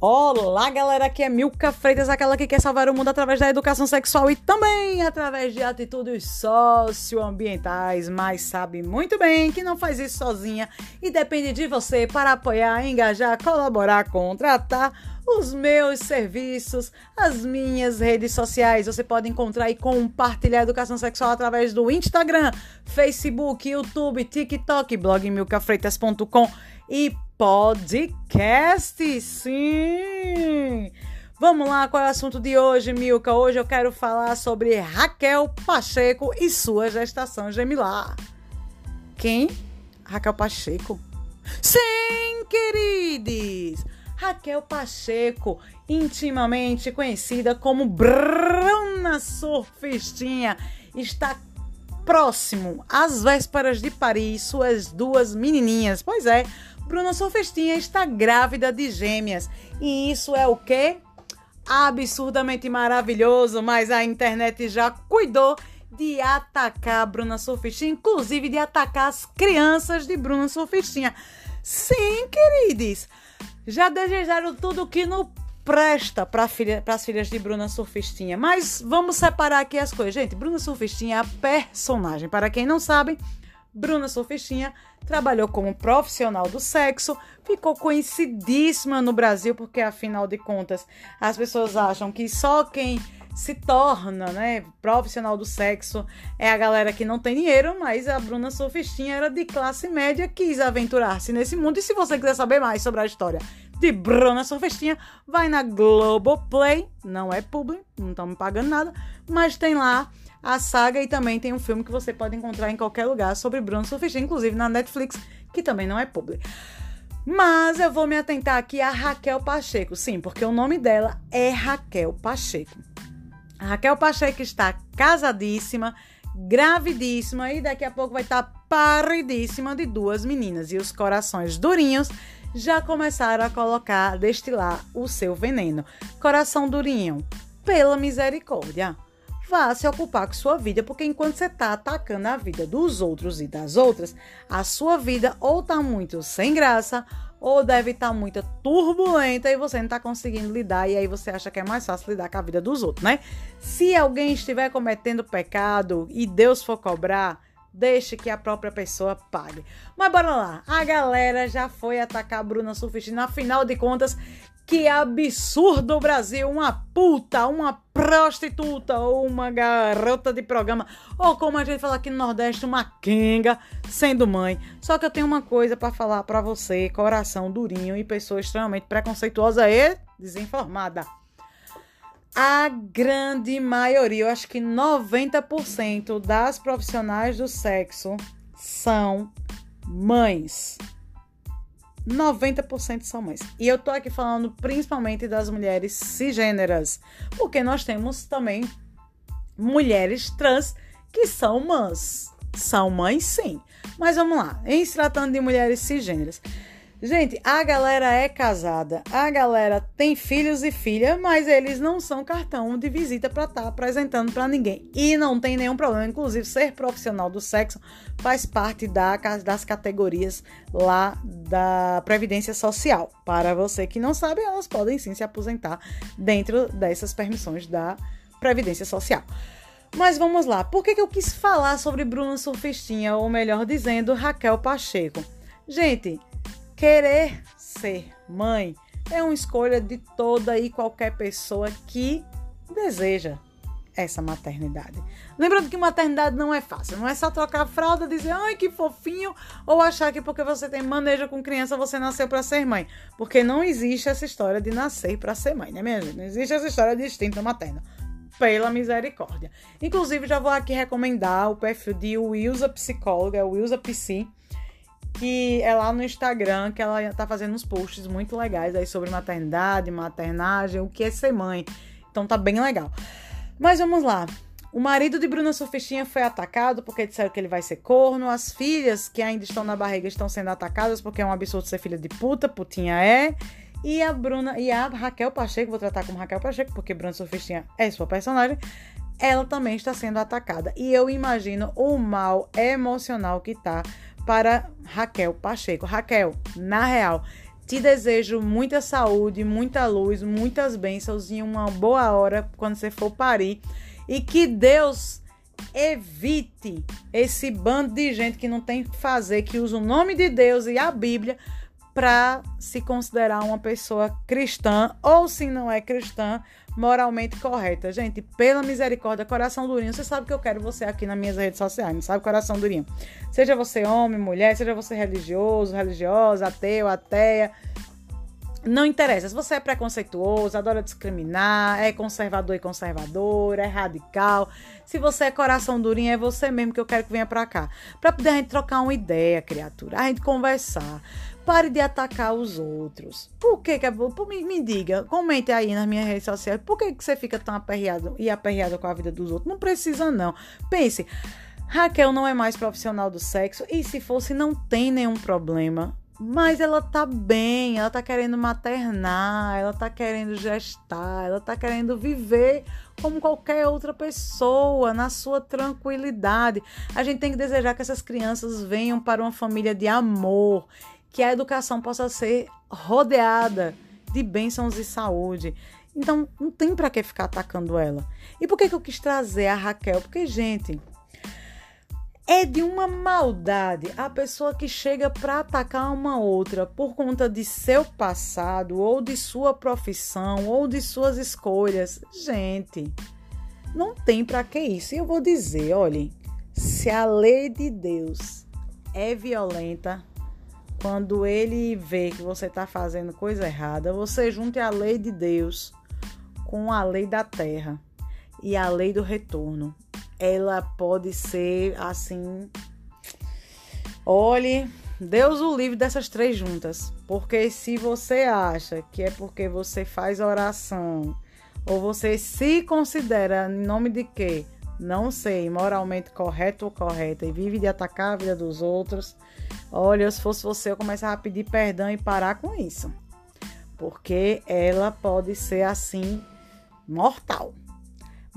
Olá, galera, aqui é Milka Freitas, aquela que quer salvar o mundo através da educação sexual e também através de atitudes socioambientais, mas sabe muito bem que não faz isso sozinha e depende de você para apoiar, engajar, colaborar, contratar os meus serviços, as minhas redes sociais. Você pode encontrar e compartilhar educação sexual através do Instagram, Facebook, YouTube, TikTok, blog milcafreitas.com e podcast, sim! Vamos lá, qual é o assunto de hoje, Milka? Hoje eu quero falar sobre Raquel Pacheco e sua gestação gemilar. Quem? Raquel Pacheco? Sim, queridos! Raquel Pacheco, intimamente conhecida como Bruna Surfistinha, está próximo às vésperas de Paris suas duas menininhas. Pois é, Bruna Surfistinha está grávida de gêmeas. E isso é o quê? Absurdamente maravilhoso, mas a internet já cuidou de atacar a Bruna Surfistinha, inclusive de atacar as crianças de Bruna Surfistinha. Sim, queridos, já desejaram tudo que não presta para filha, as filhas de Bruna Surfistinha. Mas vamos separar aqui as coisas. Gente, Bruna Surfistinha é a personagem. Para quem não sabe, Bruna Surfistinha trabalhou como profissional do sexo, ficou conhecidíssima no Brasil, porque afinal de contas as pessoas acham que só quem se torna né, profissional do sexo é a galera que não tem dinheiro, mas a Bruna Surfistinha era de classe média, quis aventurar-se nesse mundo. E se você quiser saber mais sobre a história de Bruna Surfistinha, vai na Globoplay, não é publi, não estão me pagando nada, mas tem lá a saga e também tem um filme que você pode encontrar em qualquer lugar sobre Bruno Surfista, inclusive na Netflix, que também não é público. Mas eu vou me atentar aqui a Raquel Pacheco, sim, porque o nome dela é Raquel Pacheco. A Raquel Pacheco está casadíssima, gravidíssima e daqui a pouco vai estar paridíssima de duas meninas. E os corações durinhos já começaram a colocar, destilar o seu veneno. Coração durinho, pela misericórdia vá se ocupar com sua vida, porque enquanto você está atacando a vida dos outros e das outras, a sua vida ou está muito sem graça, ou deve estar tá muito turbulenta e você não está conseguindo lidar, e aí você acha que é mais fácil lidar com a vida dos outros, né? Se alguém estiver cometendo pecado e Deus for cobrar, deixe que a própria pessoa pague. Mas bora lá, a galera já foi atacar a Bruna Surfistina, afinal de contas, que absurdo, Brasil! Uma puta, uma prostituta ou uma garota de programa, ou como a gente fala aqui no Nordeste, uma quenga sendo mãe. Só que eu tenho uma coisa para falar para você, coração durinho e pessoa extremamente preconceituosa e desinformada. A grande maioria, eu acho que 90% das profissionais do sexo são mães. 90% são mães. E eu tô aqui falando principalmente das mulheres cisgêneras, porque nós temos também mulheres trans que são mães. São mães, sim. Mas vamos lá, em se tratando de mulheres cisgêneras. Gente, a galera é casada, a galera tem filhos e filha, mas eles não são cartão de visita para estar tá apresentando para ninguém. E não tem nenhum problema, inclusive ser profissional do sexo faz parte da, das categorias lá da Previdência Social. Para você que não sabe, elas podem sim se aposentar dentro dessas permissões da Previdência Social. Mas vamos lá, por que, que eu quis falar sobre Bruno Surfistinha, ou melhor dizendo, Raquel Pacheco? Gente, Querer ser mãe é uma escolha de toda e qualquer pessoa que deseja essa maternidade. Lembrando que maternidade não é fácil, não é só trocar a fralda, dizer ai que fofinho, ou achar que porque você tem manejo com criança você nasceu para ser mãe, porque não existe essa história de nascer para ser mãe, né, minha gente? Não existe essa história de instinto materno. Pela misericórdia. Inclusive, já vou aqui recomendar o perfil de Wilsa Psicóloga, Wilsa Psi, que é lá no Instagram que ela tá fazendo uns posts muito legais aí sobre maternidade, maternagem, o que é ser mãe. Então tá bem legal. Mas vamos lá. O marido de Bruna Surfistinha foi atacado porque disseram que ele vai ser corno. As filhas que ainda estão na barriga estão sendo atacadas porque é um absurdo ser filha de puta, putinha é. E a Bruna e a Raquel Pacheco, vou tratar como Raquel Pacheco porque Bruna Surfistinha é sua personagem, ela também está sendo atacada. E eu imagino o mal emocional que tá para Raquel Pacheco. Raquel, na real, Te desejo muita saúde, muita luz, muitas bênçãos e uma boa hora quando você for parir. E que Deus evite esse bando de gente que não tem que fazer, que usa o nome de Deus e a Bíblia para se considerar uma pessoa cristã ou se não é cristã, moralmente correta. Gente, pela misericórdia, coração durinho, você sabe que eu quero você aqui nas minhas redes sociais, não sabe coração durinho. Seja você homem, mulher, seja você religioso, religiosa, ateu, ateia, não interessa. Se você é preconceituoso, adora discriminar, é conservador e conservadora, é radical. Se você é coração durinho, é você mesmo que eu quero que venha pra cá. Pra poder a gente trocar uma ideia, criatura. A gente conversar. Pare de atacar os outros. Por que que é... Me, me diga, comente aí nas minhas redes sociais. Por que que você fica tão aperreado e aperreado com a vida dos outros? Não precisa, não. Pense... Raquel não é mais profissional do sexo e se fosse não tem nenhum problema. Mas ela tá bem, ela tá querendo maternar, ela tá querendo gestar, ela tá querendo viver como qualquer outra pessoa, na sua tranquilidade. A gente tem que desejar que essas crianças venham para uma família de amor, que a educação possa ser rodeada de bênçãos e saúde. Então, não tem para que ficar atacando ela. E por que, que eu quis trazer a Raquel? Porque, gente, é de uma maldade a pessoa que chega para atacar uma outra por conta de seu passado, ou de sua profissão, ou de suas escolhas. Gente, não tem para que isso. E eu vou dizer, olhem, se a lei de Deus é violenta, quando ele vê que você está fazendo coisa errada, você junte a lei de Deus com a lei da terra e a lei do retorno ela pode ser assim. Olhe, Deus o livre dessas três juntas. Porque se você acha que é porque você faz oração, ou você se considera em nome de quê? Não sei, moralmente correto ou correta, e vive de atacar a vida dos outros. Olha, se fosse você, eu começava a pedir perdão e parar com isso. Porque ela pode ser assim mortal.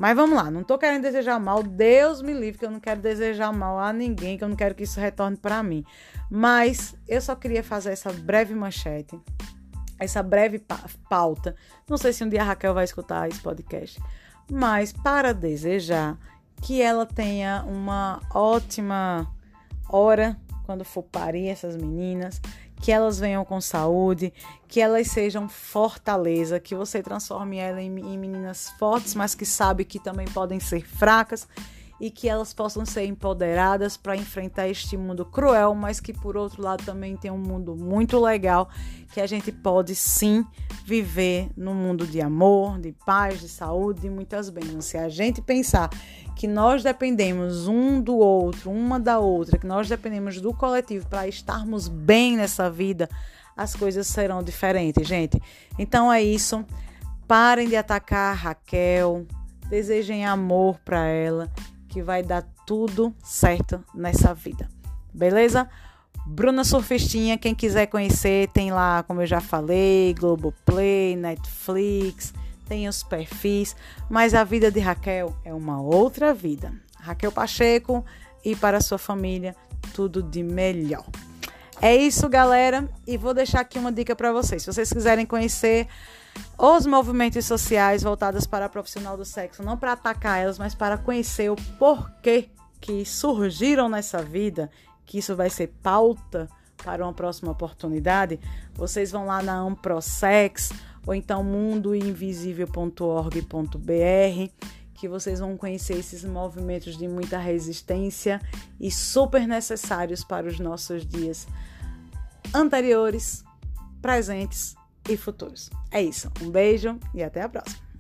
Mas vamos lá, não tô querendo desejar mal, Deus me livre, que eu não quero desejar mal a ninguém, que eu não quero que isso retorne para mim. Mas eu só queria fazer essa breve manchete, essa breve pauta. Não sei se um dia a Raquel vai escutar esse podcast, mas para desejar que ela tenha uma ótima hora quando for parir essas meninas, que elas venham com saúde, que elas sejam fortaleza, que você transforme elas em, em meninas fortes, mas que sabe que também podem ser fracas e que elas possam ser empoderadas para enfrentar este mundo cruel, mas que por outro lado também tem um mundo muito legal que a gente pode sim viver num mundo de amor, de paz, de saúde e muitas bênçãos. Se a gente pensar que nós dependemos um do outro, uma da outra, que nós dependemos do coletivo para estarmos bem nessa vida, as coisas serão diferentes, gente. Então é isso. Parem de atacar a Raquel, desejem amor para ela que vai dar tudo certo nessa vida. Beleza? Bruna Surfistinha, quem quiser conhecer, tem lá, como eu já falei, Globoplay, Netflix, tem os perfis, mas a vida de Raquel é uma outra vida. Raquel Pacheco e para sua família, tudo de melhor. É isso, galera, e vou deixar aqui uma dica para vocês. Se vocês quiserem conhecer os movimentos sociais voltados para a profissional do sexo, não para atacar elas, mas para conhecer o porquê que surgiram nessa vida, que isso vai ser pauta para uma próxima oportunidade, vocês vão lá na Amprosex ou então mundoinvisível.org.br que vocês vão conhecer esses movimentos de muita resistência e super necessários para os nossos dias anteriores, presentes e futuros. É isso. Um beijo e até a próxima.